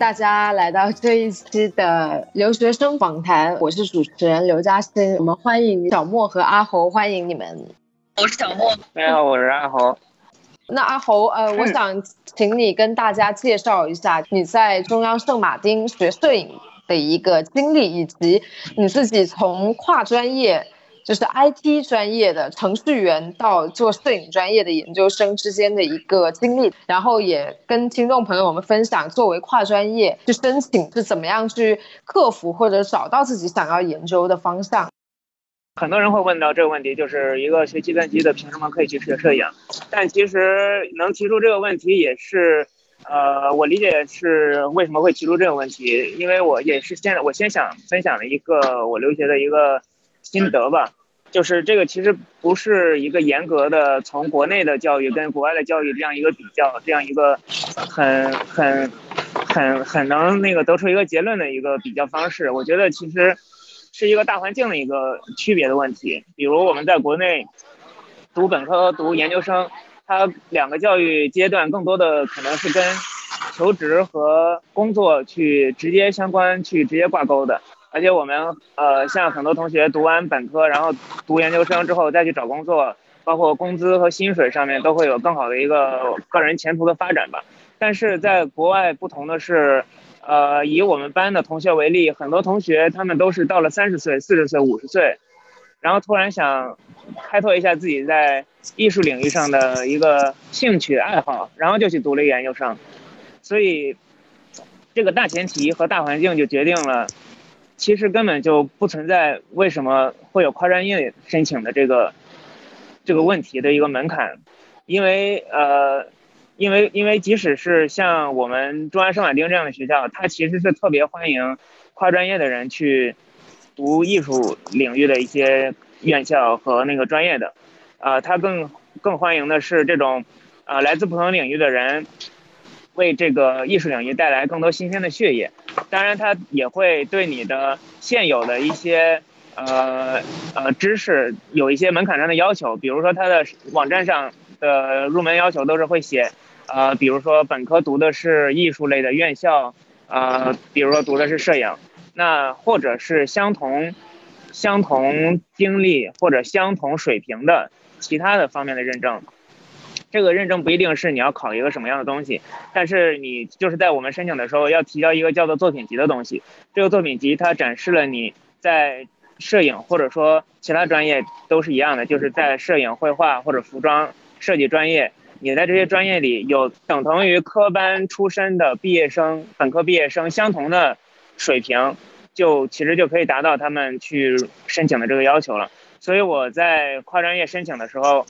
大家来到这一期的留学生访谈，我是主持人刘嘉欣。我们欢迎小莫和阿侯，欢迎你们。我是小莫，大家好，我是阿侯。那阿侯，呃，我想请你跟大家介绍一下你在中央圣马丁学摄影的一个经历，以及你自己从跨专业。就是 IT 专业的程序员到做摄影专业的研究生之间的一个经历，然后也跟听众朋友们分享，作为跨专业去申请是怎么样去克服或者找到自己想要研究的方向。很多人会问到这个问题，就是一个学计算机的凭什么可以去学摄影？但其实能提出这个问题也是，呃，我理解是为什么会提出这个问题，因为我也是先我先想分享了一个我留学的一个。心得吧，就是这个其实不是一个严格的从国内的教育跟国外的教育这样一个比较，这样一个很很很很能那个得出一个结论的一个比较方式。我觉得其实是一个大环境的一个区别的问题。比如我们在国内读本科、读研究生，它两个教育阶段更多的可能是跟求职和工作去直接相关、去直接挂钩的。而且我们呃，像很多同学读完本科，然后读研究生之后再去找工作，包括工资和薪水上面都会有更好的一个个人前途的发展吧。但是在国外不同的是，呃，以我们班的同学为例，很多同学他们都是到了三十岁、四十岁、五十岁，然后突然想开拓一下自己在艺术领域上的一个兴趣爱好，然后就去读了研究生。所以这个大前提和大环境就决定了。其实根本就不存在为什么会有跨专业申请的这个这个问题的一个门槛，因为呃，因为因为即使是像我们中央圣马丁这样的学校，它其实是特别欢迎跨专业的人去读艺术领域的一些院校和那个专业的，啊，它更更欢迎的是这种啊来自不同领域的人。为这个艺术领域带来更多新鲜的血液，当然，它也会对你的现有的一些呃呃知识有一些门槛上的要求，比如说它的网站上的入门要求都是会写，呃，比如说本科读的是艺术类的院校，呃，比如说读的是摄影，那或者是相同相同经历或者相同水平的其他的方面的认证。这个认证不一定是你要考一个什么样的东西，但是你就是在我们申请的时候要提交一个叫做作品集的东西。这个作品集它展示了你在摄影或者说其他专业都是一样的，就是在摄影、绘画或者服装设计专业，你在这些专业里有等同于科班出身的毕业生、本科毕业生相同的水平，就其实就可以达到他们去申请的这个要求了。所以我在跨专业申请的时候。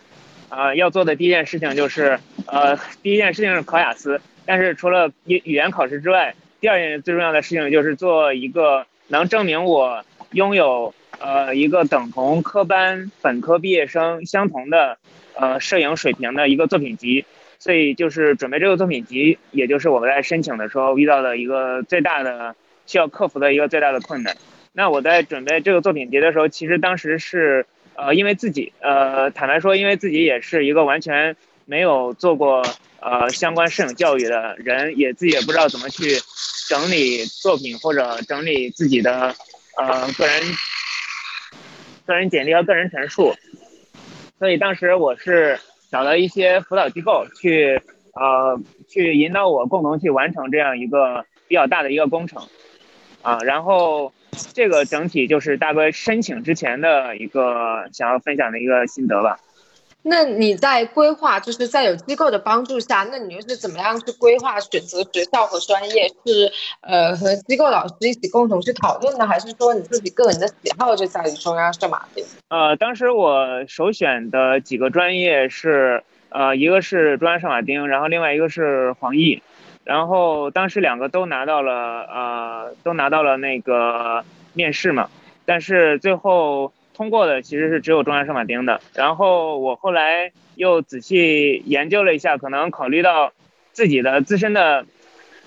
啊，要做的第一件事情就是，呃，第一件事情是考雅思。但是除了语语言考试之外，第二件最重要的事情就是做一个能证明我拥有呃一个等同科班本科毕业生相同的呃摄影水平的一个作品集。所以就是准备这个作品集，也就是我们在申请的时候遇到的一个最大的需要克服的一个最大的困难。那我在准备这个作品集的时候，其实当时是。呃，因为自己，呃，坦白说，因为自己也是一个完全没有做过呃相关摄影教育的人，也自己也不知道怎么去整理作品或者整理自己的呃个人个人简历和个人陈述，所以当时我是找了一些辅导机构去呃去引导我共同去完成这样一个比较大的一个工程，啊，然后。这个整体就是大哥申请之前的一个想要分享的一个心得吧。那你在规划，就是在有机构的帮助下，那你又是怎么样去规划选择学校和专业？是呃和机构老师一起共同去讨论呢，还是说你自己个人的喜好就在于中央圣马丁？呃，当时我首选的几个专业是呃一个是中央圣马丁，然后另外一个是黄奕。然后当时两个都拿到了，呃，都拿到了那个面试嘛，但是最后通过的其实是只有中央圣马丁的。然后我后来又仔细研究了一下，可能考虑到自己的自身的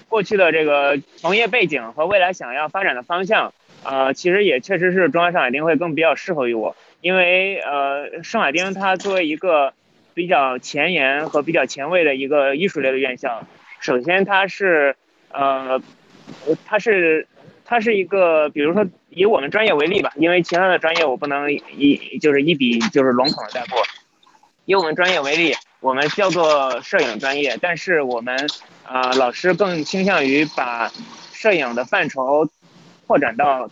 过去的这个从业背景和未来想要发展的方向，呃，其实也确实是中央圣马丁会更比较适合于我，因为呃，圣马丁它作为一个比较前沿和比较前卫的一个艺术类的院校。首先，它是呃，它是它是一个，比如说以我们专业为例吧，因为其他的专业我不能一就是一笔就是笼统的带过。以我们专业为例，我们叫做摄影专业，但是我们啊老师更倾向于把摄影的范畴扩展到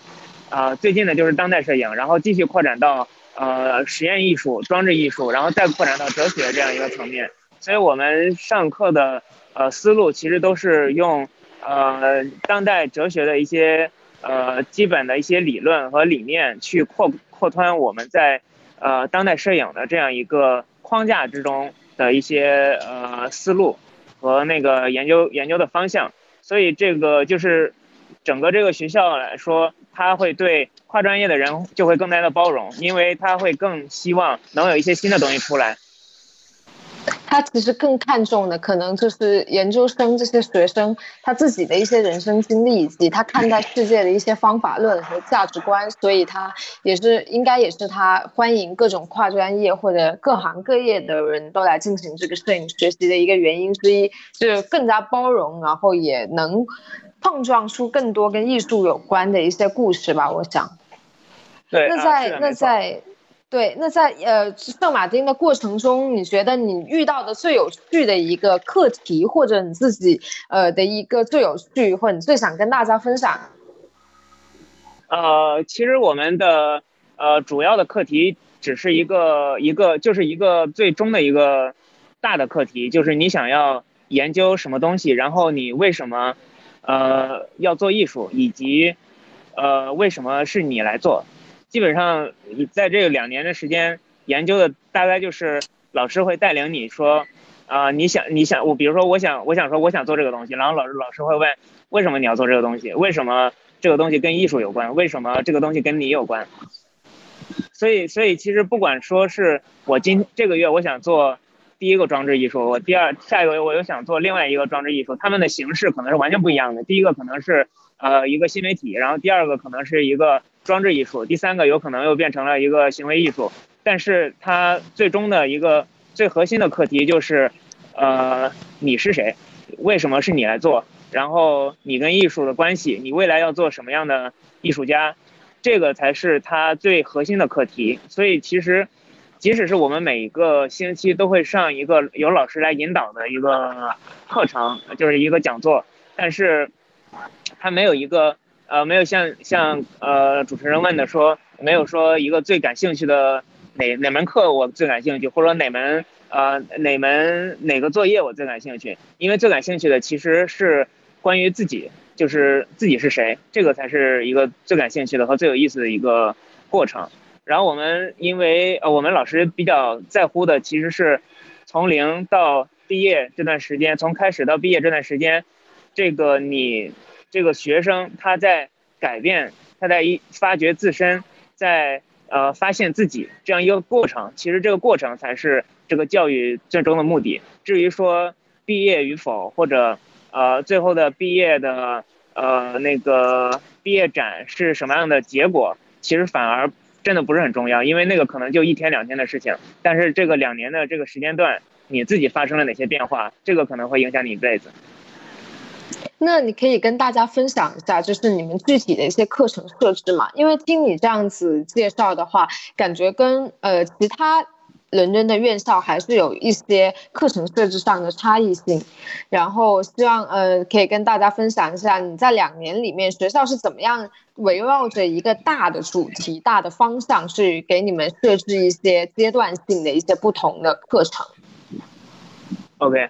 啊最近的就是当代摄影，然后继续扩展到呃实验艺术、装置艺术，然后再扩展到哲学这样一个层面。所以我们上课的呃思路其实都是用呃当代哲学的一些呃基本的一些理论和理念去扩扩宽我们在呃当代摄影的这样一个。框架之中的一些呃思路和那个研究研究的方向，所以这个就是整个这个学校来说，他会对跨专业的人就会更加的包容，因为他会更希望能有一些新的东西出来。他其实更看重的，可能就是研究生这些学生他自己的一些人生经历，以及他看待世界的一些方法论和价值观，所以他也是应该也是他欢迎各种跨专业或者各行各业的人都来进行这个摄影学习的一个原因之一，就是更加包容，然后也能碰撞出更多跟艺术有关的一些故事吧。我想，对，那在那在。对，那在呃圣马丁的过程中，你觉得你遇到的最有趣的一个课题，或者你自己呃的一个最有趣，或者你最想跟大家分享？呃，其实我们的呃主要的课题只是一个一个，就是一个最终的一个大的课题，就是你想要研究什么东西，然后你为什么呃要做艺术，以及呃为什么是你来做。基本上，在这两年的时间研究的大概就是老师会带领你说，啊，你想你想我，比如说我想我想说我想做这个东西，然后老师老师会问为什么你要做这个东西，为什么这个东西跟艺术有关，为什么这个东西跟你有关？所以所以其实不管说是我今这个月我想做第一个装置艺术，我第二下一个月我又想做另外一个装置艺术，他们的形式可能是完全不一样的。第一个可能是呃一个新媒体，然后第二个可能是一个。装置艺术，第三个有可能又变成了一个行为艺术，但是它最终的一个最核心的课题就是，呃，你是谁？为什么是你来做？然后你跟艺术的关系，你未来要做什么样的艺术家？这个才是它最核心的课题。所以其实，即使是我们每一个星期都会上一个由老师来引导的一个课程，就是一个讲座，但是它没有一个。呃，没有像像呃主持人问的说，没有说一个最感兴趣的哪哪门课我最感兴趣，或者哪门呃哪门哪个作业我最感兴趣，因为最感兴趣的其实是关于自己，就是自己是谁，这个才是一个最感兴趣的和最有意思的一个过程。然后我们因为呃我们老师比较在乎的其实是从零到毕业这段时间，从开始到毕业这段时间，这个你。这个学生他在改变，他在一发掘自身，在呃发现自己这样一个过程，其实这个过程才是这个教育最终的目的。至于说毕业与否，或者呃最后的毕业的呃那个毕业展是什么样的结果，其实反而真的不是很重要，因为那个可能就一天两天的事情。但是这个两年的这个时间段，你自己发生了哪些变化，这个可能会影响你一辈子。那你可以跟大家分享一下，就是你们具体的一些课程设置嘛？因为听你这样子介绍的话，感觉跟呃其他伦敦的院校还是有一些课程设置上的差异性。然后希望呃可以跟大家分享一下，你在两年里面学校是怎么样围绕着一个大的主题、大的方向去给你们设置一些阶段性的一些不同的课程。OK。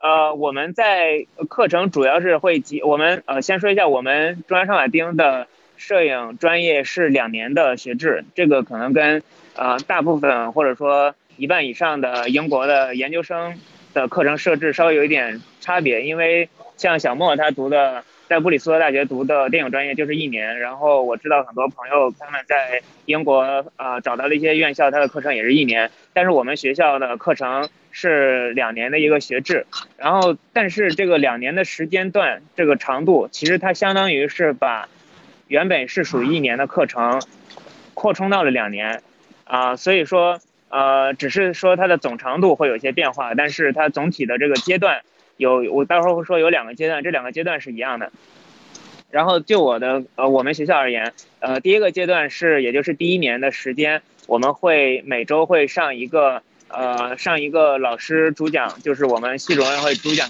呃，我们在课程主要是会集我们呃，先说一下我们中央上海丁的摄影专业是两年的学制，这个可能跟呃大部分或者说一半以上的英国的研究生的课程设置稍微有一点差别，因为像小莫他读的在布里斯托大学读的电影专业就是一年，然后我知道很多朋友他们在英国啊找到了一些院校，他的课程也是一年，但是我们学校的课程。是两年的一个学制，然后但是这个两年的时间段这个长度，其实它相当于是把原本是属于一年的课程扩充到了两年，啊，所以说呃只是说它的总长度会有些变化，但是它总体的这个阶段有我待会儿会说有两个阶段，这两个阶段是一样的。然后就我的呃我们学校而言，呃第一个阶段是也就是第一年的时间，我们会每周会上一个呃上一个老师主讲，就是我们系主任会主讲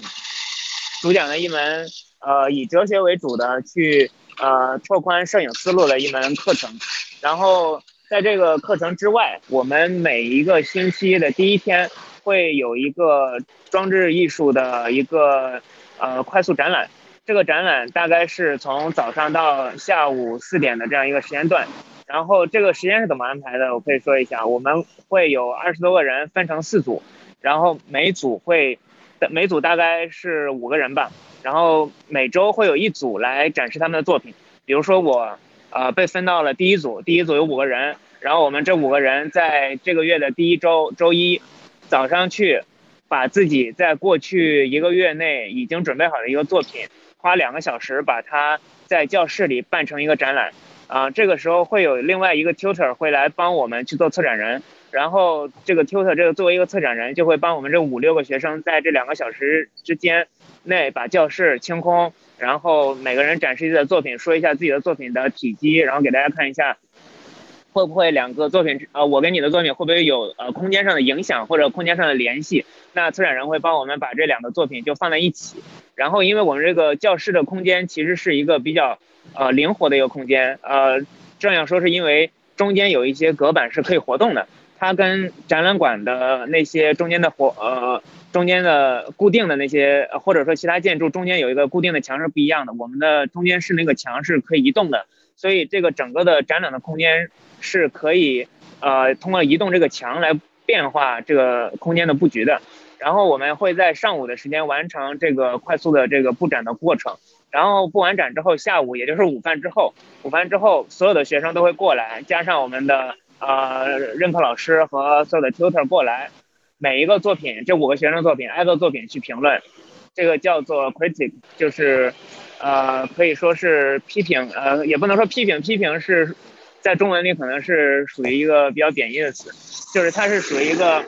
主讲的一门呃以哲学为主的去呃拓宽摄影思路的一门课程。然后在这个课程之外，我们每一个星期的第一天会有一个装置艺术的一个呃快速展览。这个展览大概是从早上到下午四点的这样一个时间段，然后这个时间是怎么安排的？我可以说一下，我们会有二十多个人分成四组，然后每组会，每组大概是五个人吧，然后每周会有一组来展示他们的作品。比如说我，呃，被分到了第一组，第一组有五个人，然后我们这五个人在这个月的第一周周一早上去，把自己在过去一个月内已经准备好的一个作品。花两个小时把它在教室里办成一个展览，啊，这个时候会有另外一个 tutor 会来帮我们去做策展人，然后这个 tutor 这个作为一个策展人就会帮我们这五六个学生在这两个小时之间内把教室清空，然后每个人展示自己的作品，说一下自己的作品的体积，然后给大家看一下。会不会两个作品，呃，我跟你的作品会不会有呃空间上的影响或者空间上的联系？那策展人会帮我们把这两个作品就放在一起。然后，因为我们这个教室的空间其实是一个比较呃灵活的一个空间，呃，这样说是因为中间有一些隔板是可以活动的。它跟展览馆的那些中间的活呃中间的固定的那些或者说其他建筑中间有一个固定的墙是不一样的。我们的中间是那个墙是可以移动的，所以这个整个的展览的空间。是可以，呃，通过移动这个墙来变化这个空间的布局的。然后我们会在上午的时间完成这个快速的这个布展的过程。然后布完展之后，下午也就是午饭之后，午饭之后所有的学生都会过来，加上我们的呃任课老师和所有的 tutor 过来，每一个作品，这五个学生作品挨个作品去评论，这个叫做 critic，就是，呃，可以说是批评，呃，也不能说批评，批评是。在中文里可能是属于一个比较贬义的词，就是它是属于一个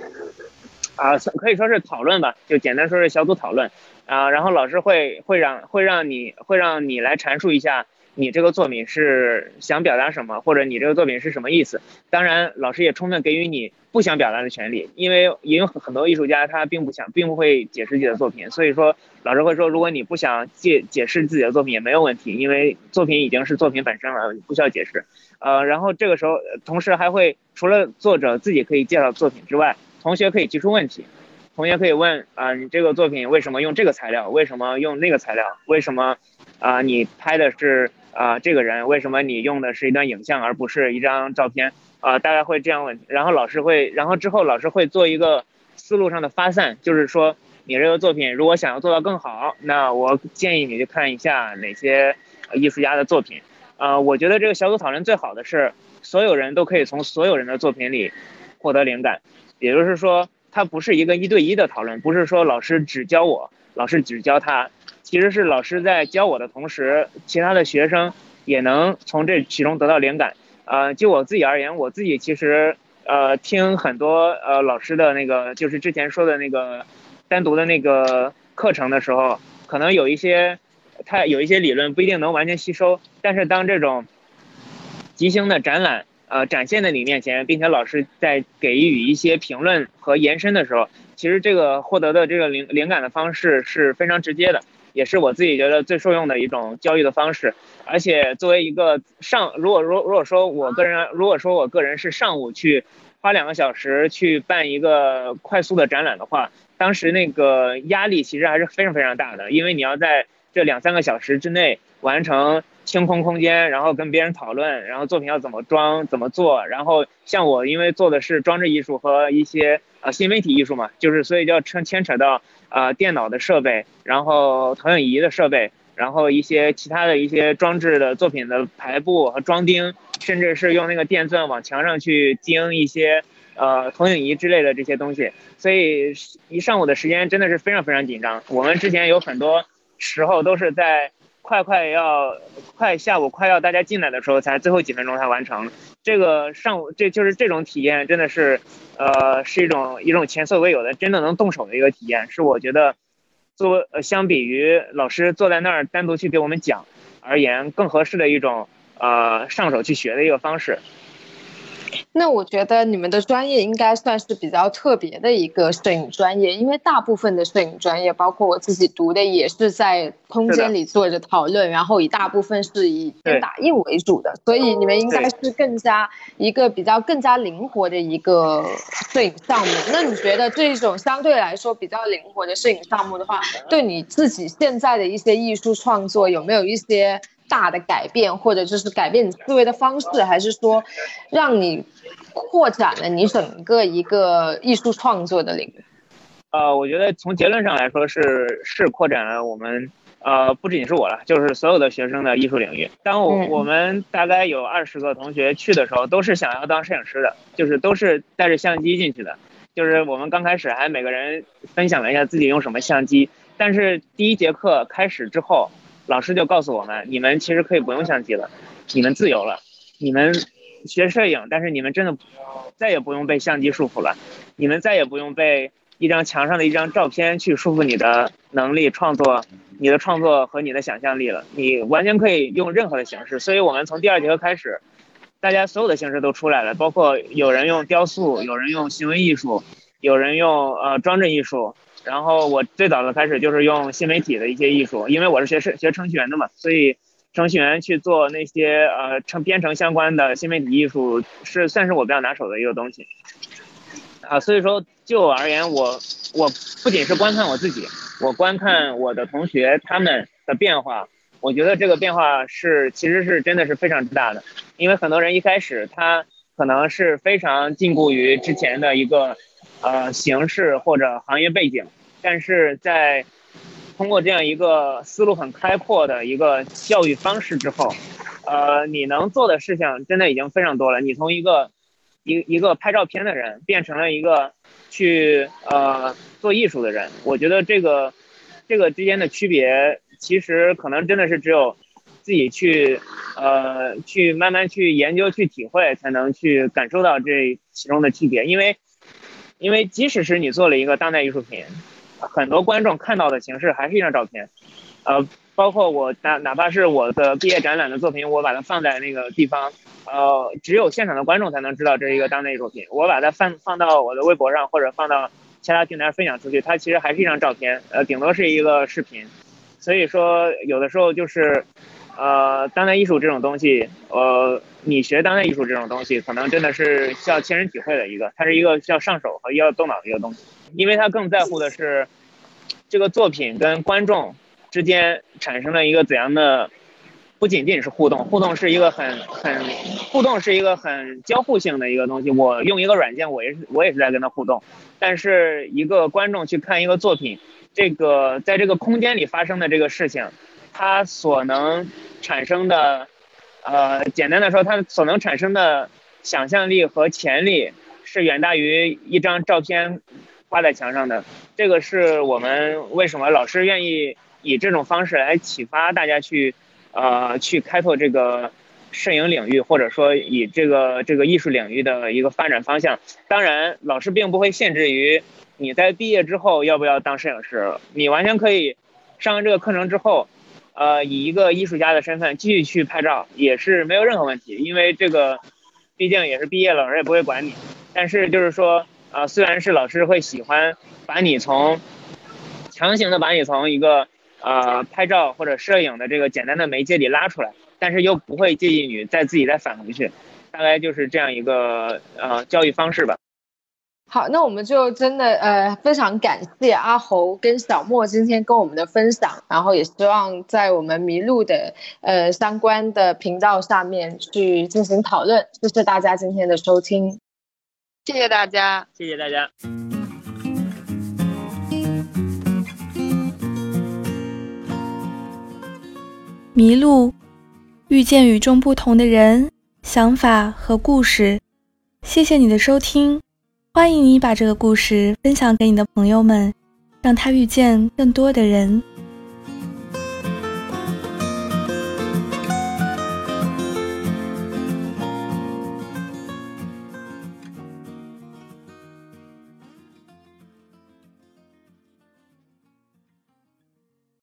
啊，可以说是讨论吧，就简单说是小组讨论啊。然后老师会会让会让你会让你来阐述一下你这个作品是想表达什么，或者你这个作品是什么意思。当然，老师也充分给予你不想表达的权利，因为也有很多艺术家他并不想并不会解释自己的作品，所以说老师会说，如果你不想解解释自己的作品也没有问题，因为作品已经是作品本身了，不需要解释。呃，然后这个时候，同时还会除了作者自己可以介绍作品之外，同学可以提出问题，同学可以问啊，你这个作品为什么用这个材料？为什么用那个材料？为什么啊？你拍的是啊这个人？为什么你用的是一段影像而不是一张照片？啊，大概会这样问。然后老师会，然后之后老师会做一个思路上的发散，就是说你这个作品如果想要做到更好，那我建议你去看一下哪些艺术家的作品。呃，我觉得这个小组讨论最好的是，所有人都可以从所有人的作品里获得灵感，也就是说，它不是一个一对一的讨论，不是说老师只教我，老师只教他，其实是老师在教我的同时，其他的学生也能从这其中得到灵感。呃，就我自己而言，我自己其实呃听很多呃老师的那个，就是之前说的那个单独的那个课程的时候，可能有一些。它有一些理论不一定能完全吸收，但是当这种即兴的展览呃展现在你面前，并且老师在给予一些评论和延伸的时候，其实这个获得的这个灵灵感的方式是非常直接的，也是我自己觉得最受用的一种教育的方式。而且作为一个上，如果如如果说我个人，如果说我个人是上午去花两个小时去办一个快速的展览的话，当时那个压力其实还是非常非常大的，因为你要在这两三个小时之内完成清空空间，然后跟别人讨论，然后作品要怎么装、怎么做。然后像我，因为做的是装置艺术和一些呃新媒体艺术嘛，就是所以就要牵牵扯到呃电脑的设备，然后投影仪的设备，然后一些其他的一些装置的作品的排布和装钉，甚至是用那个电钻往墙上去钉一些呃投影仪之类的这些东西。所以一上午的时间真的是非常非常紧张。我们之前有很多。时候都是在快快要快下午快要大家进来的时候，才最后几分钟才完成。这个上午这就是这种体验，真的是，呃，是一种一种前所未有的真的能动手的一个体验，是我觉得，作为呃相比于老师坐在那儿单独去给我们讲而言，更合适的一种呃上手去学的一个方式。那我觉得你们的专业应该算是比较特别的一个摄影专业，因为大部分的摄影专业，包括我自己读的，也是在空间里做着讨论，然后以大部分是以打印为主的，所以你们应该是更加一个比较更加灵活的一个摄影项目。那你觉得这种相对来说比较灵活的摄影项目的话，对你自己现在的一些艺术创作有没有一些？大的改变，或者就是改变你思维的方式，还是说让你扩展了你整个一个艺术创作的领域？呃，我觉得从结论上来说是是扩展了我们呃不仅是我了，就是所有的学生的艺术领域。当我我们大概有二十个同学去的时候，都是想要当摄影师的，就是都是带着相机进去的。就是我们刚开始还每个人分享了一下自己用什么相机，但是第一节课开始之后。老师就告诉我们，你们其实可以不用相机了，你们自由了，你们学摄影，但是你们真的再也不用被相机束缚了，你们再也不用被一张墙上的一张照片去束缚你的能力创作，你的创作和你的想象力了，你完全可以用任何的形式。所以我们从第二节课开始，大家所有的形式都出来了，包括有人用雕塑，有人用行为艺术，有人用呃装置艺术。然后我最早的开始就是用新媒体的一些艺术，因为我是学程学程序员的嘛，所以程序员去做那些呃程编程相关的新媒体艺术是算是我比较拿手的一个东西。啊，所以说就我而言，我我不仅是观看我自己，我观看我的同学他们的变化，我觉得这个变化是其实是真的是非常之大的，因为很多人一开始他可能是非常禁锢于之前的一个。呃，形式或者行业背景，但是在通过这样一个思路很开阔的一个教育方式之后，呃，你能做的事情真的已经非常多了。你从一个一一个拍照片的人变成了一个去呃做艺术的人，我觉得这个这个之间的区别，其实可能真的是只有自己去呃去慢慢去研究去体会，才能去感受到这其中的区别，因为。因为即使是你做了一个当代艺术品，很多观众看到的形式还是一张照片，呃，包括我哪哪怕是我的毕业展览的作品，我把它放在那个地方，呃，只有现场的观众才能知道这是一个当代艺术品。我把它放放到我的微博上或者放到其他平台分享出去，它其实还是一张照片，呃，顶多是一个视频。所以说，有的时候就是，呃，当代艺术这种东西，呃。你学当代艺术这种东西，可能真的是需要亲身体会的一个，它是一个需要上手和要动脑的一个东西，因为它更在乎的是这个作品跟观众之间产生了一个怎样的，不仅仅是互动，互动是一个很很互动是一个很交互性的一个东西。我用一个软件，我也是我也是在跟他互动，但是一个观众去看一个作品，这个在这个空间里发生的这个事情，它所能产生的。呃，简单的说，它所能产生的想象力和潜力是远大于一张照片挂在墙上的。这个是我们为什么老师愿意以这种方式来启发大家去，呃，去开拓这个摄影领域，或者说以这个这个艺术领域的一个发展方向。当然，老师并不会限制于你在毕业之后要不要当摄影师，你完全可以上完这个课程之后。呃，以一个艺术家的身份继续去拍照也是没有任何问题，因为这个毕竟也是毕业了，老师也不会管你。但是就是说，呃，虽然是老师会喜欢把你从强行的把你从一个呃拍照或者摄影的这个简单的媒介里拉出来，但是又不会介意你再自己再返回去，大概就是这样一个呃教育方式吧。好，那我们就真的呃非常感谢阿侯跟小莫今天跟我们的分享，然后也希望在我们迷路的呃相关的频道下面去进行讨论。谢谢大家今天的收听，谢谢大家，谢谢大家。迷路，遇见与众不同的人、想法和故事。谢谢你的收听。欢迎你把这个故事分享给你的朋友们，让他遇见更多的人。